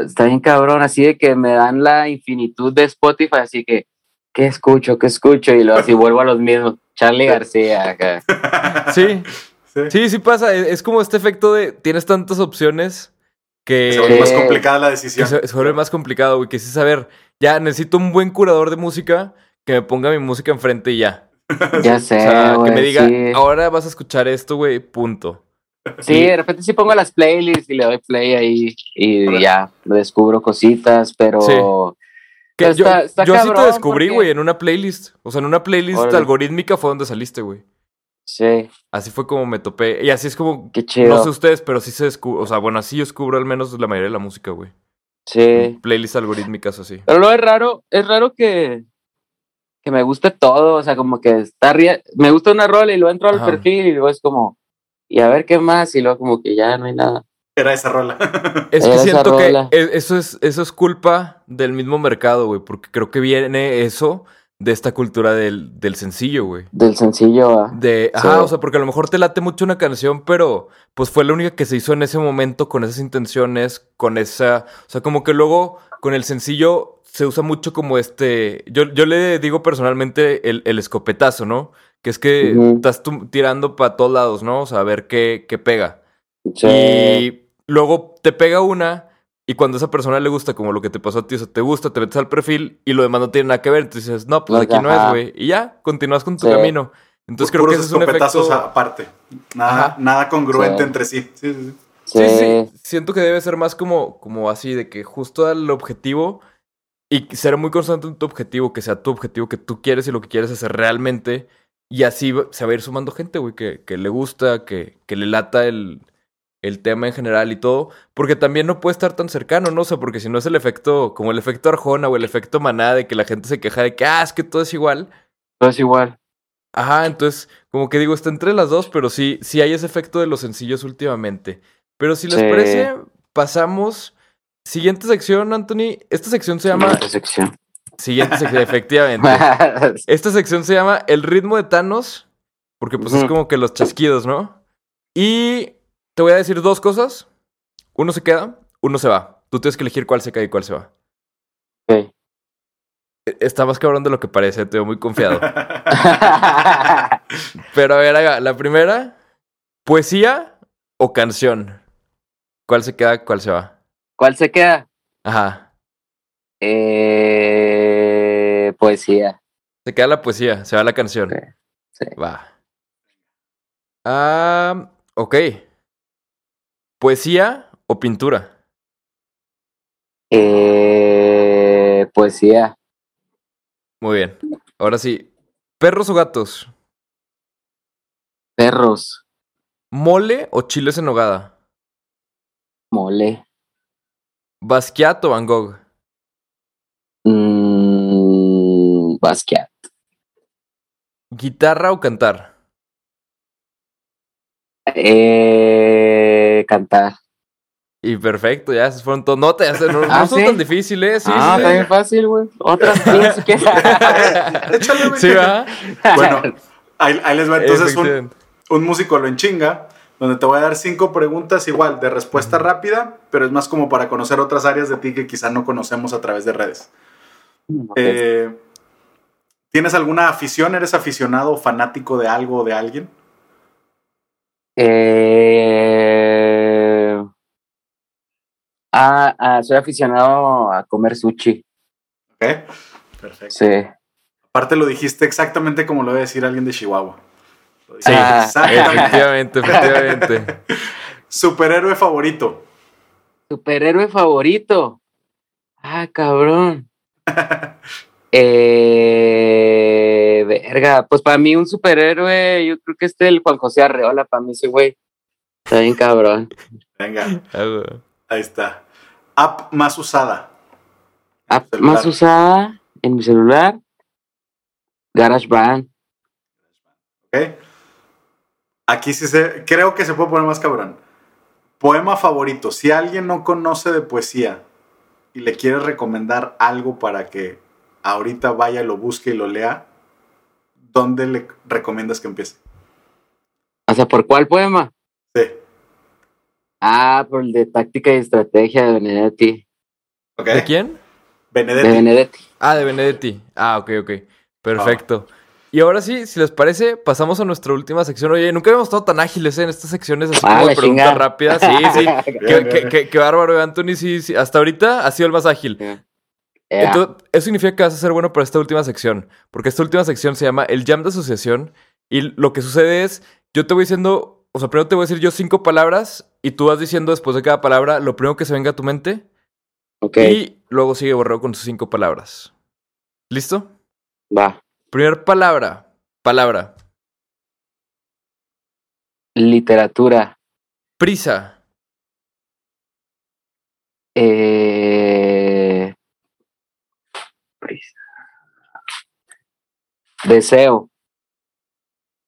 Speaker 4: está, bien cabrón, así de que me dan la infinitud de Spotify, así que, ¿qué escucho? ¿Qué escucho? Y luego así vuelvo a los mismos. Charlie García acá.
Speaker 2: Sí,
Speaker 3: Sí.
Speaker 2: sí, sí pasa. Es, es como este efecto de tienes tantas opciones que,
Speaker 3: Se vuelve más complicada la decisión.
Speaker 2: se, se vuelve más complicado, güey. Que sí saber, ya necesito un buen curador de música que me ponga mi música enfrente y ya.
Speaker 4: Ya
Speaker 2: O
Speaker 4: sé,
Speaker 2: sea, que me diga,
Speaker 4: sí.
Speaker 2: ahora vas a escuchar esto, güey, punto.
Speaker 4: Sí, de repente sí pongo las playlists y le doy play ahí y
Speaker 3: Órale.
Speaker 4: ya descubro cositas, pero
Speaker 2: Sí. Que
Speaker 4: Pero
Speaker 2: yo
Speaker 4: está- está
Speaker 2: yo sí te descubrí,
Speaker 4: porque-
Speaker 2: güey, en una playlist. O sea, en una playlist algorítmica fue donde saliste, güey.
Speaker 4: sí,
Speaker 2: Así fue como me topé. Y así es como.
Speaker 4: qué chido.
Speaker 2: No sé ustedes, pero sí se descubre. O sea, bueno, así yo descubro al menos la mayoría de la música, güey.
Speaker 4: sí.
Speaker 2: Playlists algorítmicas así.
Speaker 4: Pero luego es raro, es raro que, que me guste todo, o sea, como que está ria- me gusta una rola y luego entro al
Speaker 2: Ajá.
Speaker 4: perfil y luego es como, y a ver qué más, y luego como que ya no hay nada.
Speaker 3: Era esa rola.
Speaker 2: Es que siento que
Speaker 4: rola.
Speaker 2: e- eso es, eso es culpa del mismo mercado, güey. Porque creo que viene eso de esta cultura del, del sencillo, güey.
Speaker 4: Del sencillo a...
Speaker 2: De,
Speaker 4: Sí.
Speaker 2: ajá, o sea, porque a lo mejor te late mucho una canción, pero pues fue la única que se hizo en ese momento con esas intenciones, con esa, o sea, como que luego con el sencillo se usa mucho como este, yo, yo le digo personalmente el, el escopetazo, ¿no? Que es que
Speaker 4: Ujú.
Speaker 2: estás tú tirando para todos lados, ¿no? O sea, a ver qué, qué pega.
Speaker 4: Sí.
Speaker 2: Y luego te pega una y cuando a esa persona le gusta, como lo que te pasó a ti, o sea, te gusta, te metes al perfil y lo demás no tiene nada que ver. Entonces dices, no, pues
Speaker 4: No,
Speaker 2: aquí no es, güey. Y ya, continúas con tu
Speaker 4: Sí.
Speaker 2: camino. Entonces creo que ese es un efecto...
Speaker 3: aparte. Nada,
Speaker 2: Ajá.
Speaker 3: nada congruente
Speaker 4: Sí.
Speaker 3: entre sí. Sí, sí, sí.
Speaker 2: Sí,
Speaker 4: Sí.
Speaker 2: sí. Siento que debe ser más como, como así, de que justo al objetivo y ser muy constante en tu objetivo, que sea tu objetivo que tú quieres y lo que quieres hacer realmente. Y así se va a ir sumando gente, güey, que, que le gusta, que, que le lata el, el tema en general y todo. Porque también no puede estar tan cercano, ¿no? O sea, porque si no es el efecto, como el efecto Arjona o el efecto Maná, de que la gente se queja de que, ah, es que todo es igual.
Speaker 4: Todo es igual.
Speaker 2: Ajá, entonces, como que digo, está entre las dos, pero sí, sí hay ese efecto de los sencillos últimamente. Pero si les
Speaker 4: Sí.
Speaker 2: parece, pasamos. Siguiente sección, Anthony. Esta sección se llama.
Speaker 4: Siguiente sección.
Speaker 2: Siguiente sección, efectivamente. Esta sección se llama El ritmo de Thanos, porque pues es como que los chasquidos, ¿no? Y te voy a decir dos cosas. Uno se queda, uno se va. Tú tienes que elegir cuál se queda y cuál se va.
Speaker 4: Ok.
Speaker 2: E- Está más cabrón de lo que parece, te veo muy confiado. Pero a ver, haga, la primera, poesía o canción. ¿Cuál se queda, cuál se va?
Speaker 4: ¿Cuál se queda?
Speaker 2: Ajá.
Speaker 4: Eh, poesía.
Speaker 2: Se queda la poesía, se va la canción.
Speaker 4: Sí, sí.
Speaker 2: Va. Ah, ok. ¿Poesía o pintura?
Speaker 4: Eh, poesía.
Speaker 2: Muy bien. Ahora sí. ¿Perros o gatos?
Speaker 4: Perros.
Speaker 2: ¿Mole o chiles en nogada?
Speaker 4: Mole.
Speaker 2: ¿Basquiat o Van Gogh?
Speaker 4: Basquiat.
Speaker 2: ¿Guitarra o cantar?
Speaker 4: Eh, cantar.
Speaker 2: Y perfecto, ya se fueron todos. No, te, no, no
Speaker 4: Ah,
Speaker 2: son
Speaker 4: ¿sí?
Speaker 2: tan difíciles, sí,
Speaker 4: ah,
Speaker 2: sí,
Speaker 4: está
Speaker 2: sí.
Speaker 4: bien fácil, güey. Otras pienso que.
Speaker 3: Échale, güey.
Speaker 2: Sí, va.
Speaker 3: Bueno, ahí, ahí les va entonces un, un músico lo en chinga, donde te voy a dar cinco preguntas igual de respuesta rápida, pero es más como para conocer otras áreas de ti que quizá no conocemos a través de redes. Eh, ¿Tienes alguna afición? ¿Eres aficionado o fanático de algo o de alguien?
Speaker 4: Eh, ah, ah, soy aficionado a comer sushi.
Speaker 3: ¿Ok? Perfecto.
Speaker 4: Sí.
Speaker 3: Aparte lo dijiste exactamente como lo debe decir alguien de Chihuahua.
Speaker 2: Sí,
Speaker 4: Ah.
Speaker 3: exactamente.
Speaker 2: efectivamente, efectivamente.
Speaker 3: Superhéroe favorito.
Speaker 4: Superhéroe favorito. Ah, cabrón. Eh, verga, pues para mí un superhéroe, yo creo que este es el Juan José Arreola, para mí ese güey. Está bien cabrón.
Speaker 3: Venga,
Speaker 2: Ah,
Speaker 3: ahí está. App más usada.
Speaker 4: App más usada en mi celular, GarageBand.
Speaker 3: ¿Ok? Aquí sí se. Creo que se puede poner más cabrón. Poema favorito. Si alguien no conoce de poesía y le quieres recomendar algo para que ahorita vaya, lo busque y lo lea, ¿dónde le recomiendas que empiece?
Speaker 4: O sea, ¿por cuál poema?
Speaker 3: Sí.
Speaker 4: Ah, por el de táctica y estrategia de Benedetti.
Speaker 2: ¿De quién?
Speaker 4: De
Speaker 3: Benedetti.
Speaker 4: Benedetti.
Speaker 2: Ah, de Benedetti. Ah, ok, ok. Perfecto. Y ahora sí, si les parece, pasamos a nuestra última sección. Oye, nunca habíamos estado tan ágiles ¿eh? en estas secciones así
Speaker 4: Ah,
Speaker 2: como de
Speaker 4: la
Speaker 2: preguntas rápidas. Sí, sí.
Speaker 3: Bien,
Speaker 2: Qué,
Speaker 3: bien,
Speaker 2: qué-
Speaker 3: bien.
Speaker 2: qué- qué bárbaro, Anthony. Sí, sí. Hasta ahorita ha sido el más ágil. Entonces, eso significa que vas a ser bueno para esta última sección. Porque esta última sección se llama el Jam de Asociación. Y lo que sucede es, yo te voy diciendo, o sea, primero te voy a decir yo cinco palabras y tú vas diciendo después de cada palabra lo primero que se venga a tu mente.
Speaker 4: ok,
Speaker 2: Y luego sigue borrado con sus cinco palabras. ¿Listo?
Speaker 4: va.
Speaker 2: Primer palabra. Palabra.
Speaker 4: Literatura.
Speaker 2: Prisa.
Speaker 4: Eh... Deseo.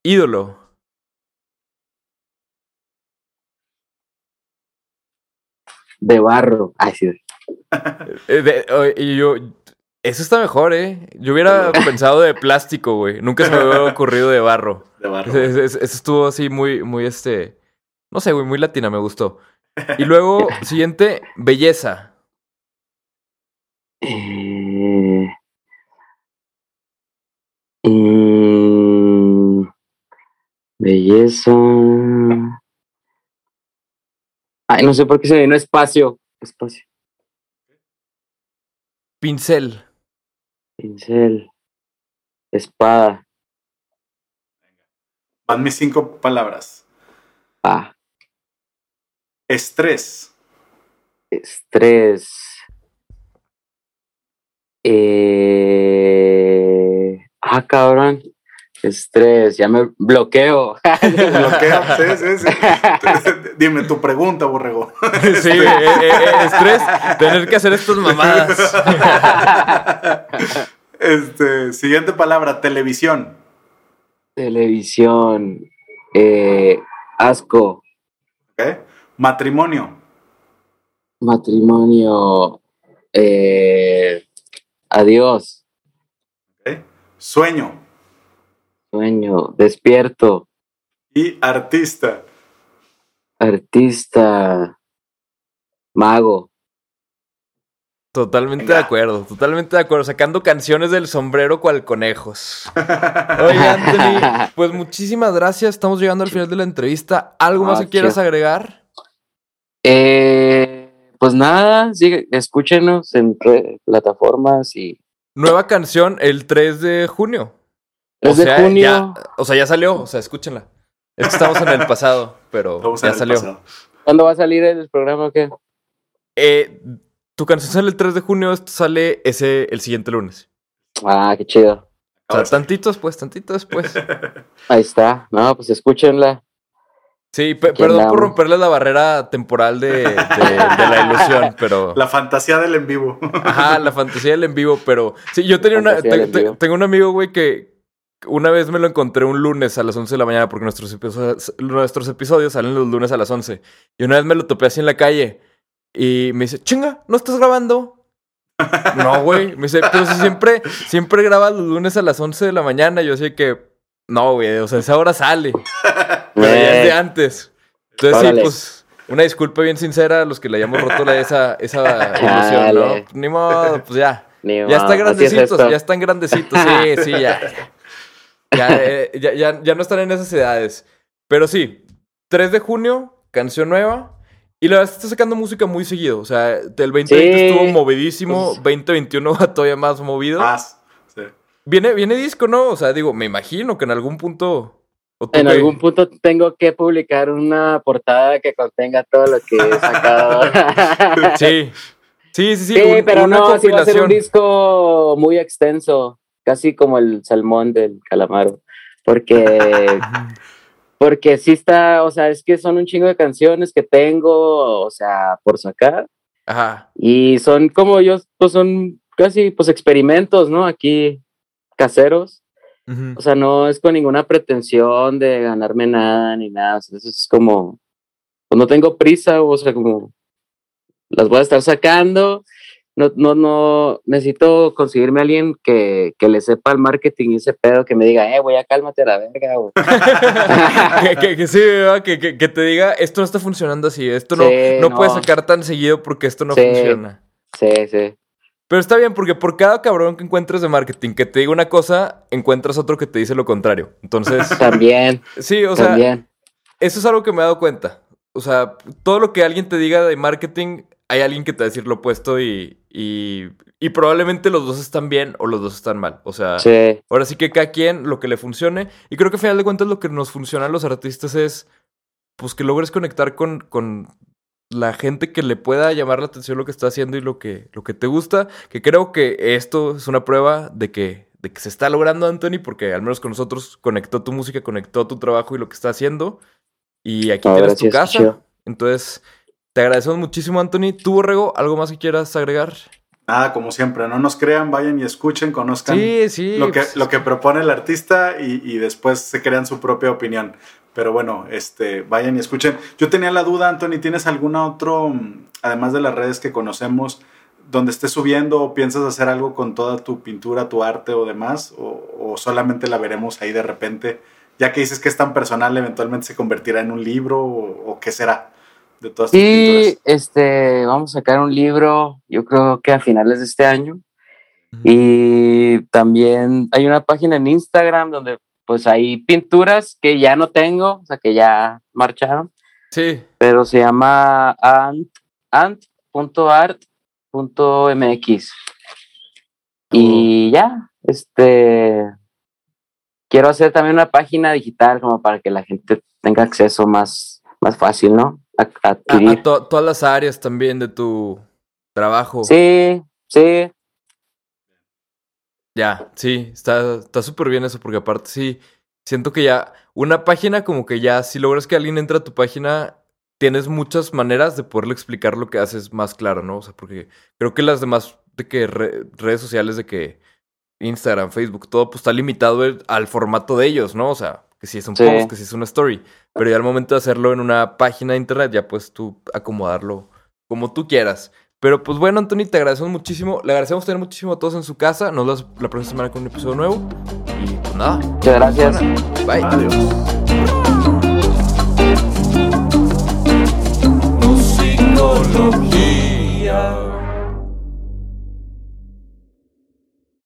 Speaker 2: Ídolo.
Speaker 4: De barro. Ay, sí.
Speaker 2: Eh, de- oh, y yo. Eso está mejor, ¿eh? Yo hubiera pensado de plástico, güey. Nunca se me hubiera ocurrido de barro.
Speaker 3: De barro.
Speaker 2: Ese- ese estuvo así muy, muy este. No sé, güey, muy latina, me gustó. Y luego, siguiente, belleza.
Speaker 4: Eh... mm, Belleza. Ay, no sé por qué se me vino espacio. Espacio.
Speaker 2: Pincel.
Speaker 4: Pincel. Espada.
Speaker 3: Van mis cinco palabras.
Speaker 4: Ah.
Speaker 3: Estrés.
Speaker 4: Estrés. Eh... Ah, cabrón. Estrés, ya me bloqueo.
Speaker 3: Bloqueo, sí, sí, sí. Dime tu pregunta, borrego.
Speaker 2: Sí, eh, eh, eh, estrés, tener que hacer estas mamadas.
Speaker 3: Este, siguiente palabra, televisión.
Speaker 4: Televisión. Eh, asco.
Speaker 3: Matrimonio.
Speaker 4: Matrimonio. Eh, adiós.
Speaker 3: Sueño.
Speaker 4: Sueño. Despierto.
Speaker 3: Y artista.
Speaker 4: Artista. Mago.
Speaker 2: Totalmente
Speaker 3: Venga.
Speaker 2: de acuerdo, totalmente de acuerdo. Sacando canciones del sombrero cual conejos. Oye, Anthony, pues muchísimas gracias. Estamos llegando al final de la entrevista. ¿Algo más que
Speaker 4: Ah,
Speaker 2: quieras
Speaker 4: chido.
Speaker 2: agregar?
Speaker 4: Eh, pues nada, sigue, escúchenos en plataformas y
Speaker 2: Nueva canción el 3 de junio.
Speaker 4: 3 de junio.
Speaker 2: Ya, o sea, ya salió, o sea, escúchenla. Es que estamos en el pasado, pero ya salió.
Speaker 3: pasado.
Speaker 4: ¿Cuándo va a salir el programa o qué?
Speaker 2: Eh, tu canción sale el 3 de junio, esto sale ese el siguiente lunes.
Speaker 4: Ah, qué chido.
Speaker 2: O sea, tantito después, tantito después.
Speaker 4: Ahí está. No, pues escúchenla.
Speaker 2: Sí, perdón por romperle la barrera temporal de, de- de la ilusión, pero...
Speaker 3: La fantasía del en vivo.
Speaker 2: Ajá, la fantasía del en vivo, pero... Sí, yo tenía una... Te- te- tengo un amigo, güey, que una vez me lo encontré un lunes a las 11 de la mañana porque nuestros episodios, nuestros episodios salen los lunes a las 11. Y una vez me lo topé así en la calle y me dice, chinga, ¿no estás grabando? no, güey. Me dice, pero si siempre, siempre grabas los lunes a las 11 de la mañana. Yo sé que... No, güey, o sea, esa hora sale. Pero ya es de antes. Entonces,
Speaker 4: Órale.
Speaker 2: sí, pues, una disculpa bien sincera a los que le hayamos roto la, esa, esa ilusión, ¿no?
Speaker 4: Dale.
Speaker 2: Ni modo, pues ya.
Speaker 4: ni
Speaker 2: Ya
Speaker 4: modo,
Speaker 2: están
Speaker 4: así es
Speaker 2: grandecitos, ya están grandecitos. Sí, sí, ya. Ya, eh, ya, ya, ya no están en esas edades. Pero sí, 3 de junio, canción nueva. Y la verdad es que está sacando música muy seguido. O sea, el 2020
Speaker 4: Sí.
Speaker 2: estuvo movidísimo,
Speaker 4: Pues-
Speaker 2: 2021 va todavía más movido.
Speaker 3: Más.
Speaker 2: Viene, viene disco, ¿no? O sea, digo, me imagino que en algún punto... ¿o
Speaker 4: En algún punto tengo que publicar una portada que contenga todo lo que he sacado.
Speaker 2: Sí. Sí, sí, sí.
Speaker 4: Sí,
Speaker 2: un-
Speaker 4: pero no, sí va a ser un disco muy extenso, casi como el salmón del calamaro, porque porque sí está, o sea, es que son un chingo de canciones que tengo, o sea, por sacar
Speaker 2: Ajá.
Speaker 4: y son como yo, pues son casi pues experimentos, ¿no? Aquí caseros, o sea, no es con ninguna pretensión de ganarme nada ni nada, o sea, eso es como, pues no tengo prisa, o sea, como las voy a estar sacando. No, no, no, necesito conseguirme a alguien que, que le sepa el marketing y ese pedo, que me diga, eh, güey, ya cálmate a la verga,
Speaker 2: que, que- que sí, que, que- que te diga, esto no está funcionando así, esto no,
Speaker 4: Sí,
Speaker 2: no,
Speaker 4: no.
Speaker 2: puedes sacar tan seguido porque esto no
Speaker 4: Sí.
Speaker 2: funciona.
Speaker 4: Sí, sí.
Speaker 2: Pero está bien, porque por cada cabrón que encuentres de marketing que te diga una cosa, encuentras otro que te dice lo contrario. Entonces,
Speaker 4: También,
Speaker 2: sí, o sea,
Speaker 4: también.
Speaker 2: eso es algo que me he dado cuenta. O sea, todo lo que alguien te diga de marketing, hay alguien que te va a decir lo opuesto y, y, y probablemente los dos están bien o los dos están mal. O sea,
Speaker 4: Sí,
Speaker 2: Ahora sí que cada quien lo que le funcione. Y creo que al final de cuentas lo que nos funciona a los artistas es pues que logres conectar con, con la gente que le pueda llamar la atención lo que está haciendo y lo que, lo que te gusta. Que creo que esto es una prueba de que, de que se está logrando, Anthony, porque al menos con nosotros conectó tu música, conectó tu trabajo y lo que está haciendo. Y aquí
Speaker 4: No,
Speaker 2: tienes tu casa.
Speaker 4: chido.
Speaker 2: Entonces, te agradecemos muchísimo, Anthony. ¿Tú, Borrego, algo más que quieras agregar?
Speaker 3: Nada, como siempre, no nos crean, vayan y escuchen, conozcan
Speaker 2: Sí, sí.
Speaker 3: lo, que,
Speaker 2: pues,
Speaker 3: lo que propone el artista y, y después se crean su propia opinión. Pero bueno, este, vayan y escuchen. Yo tenía la duda, Anthony, ¿tienes algún otro, mm, además de las redes que conocemos, donde estés subiendo o piensas hacer algo con toda tu pintura, tu arte o demás? ¿O, o solamente la veremos ahí de repente? Ya que dices que es tan personal, eventualmente se convertirá en un libro o, o qué será de todas tus
Speaker 4: Sí,
Speaker 3: pinturas.
Speaker 4: este, vamos a sacar un libro, yo creo que a finales de este año. Y también hay una página en Instagram donde pues hay pinturas que ya no tengo, o sea, que ya marcharon,
Speaker 2: Sí.
Speaker 4: pero se llama ant, ant.art.mx. Y ya, este, quiero hacer también una página digital como para que la gente tenga acceso más, más fácil, ¿no? A, a
Speaker 2: A, a
Speaker 4: adquirir.
Speaker 2: to- todas las áreas también de tu trabajo.
Speaker 4: Sí, sí.
Speaker 2: Ya, sí, está está súper bien eso, porque aparte sí, siento que ya una página como que ya, si logras que alguien entre a tu página, tienes muchas maneras de poderle explicar lo que haces más claro, ¿no? O sea, porque creo que las demás de que re- redes sociales de que Instagram, Facebook, todo pues está limitado al formato de ellos, ¿no? O sea, que si es un
Speaker 4: Sí.
Speaker 2: post, que si es una story, pero ya al momento de hacerlo en una página de internet, ya puedes tú acomodarlo como tú quieras. Pero pues bueno, Anthony, te agradecemos muchísimo. Le agradecemos tener muchísimo a todos en su casa. Nos vemos la próxima semana con un episodio nuevo. Y pues nada.
Speaker 4: Muchas gracias.
Speaker 2: Bye.
Speaker 3: Adiós.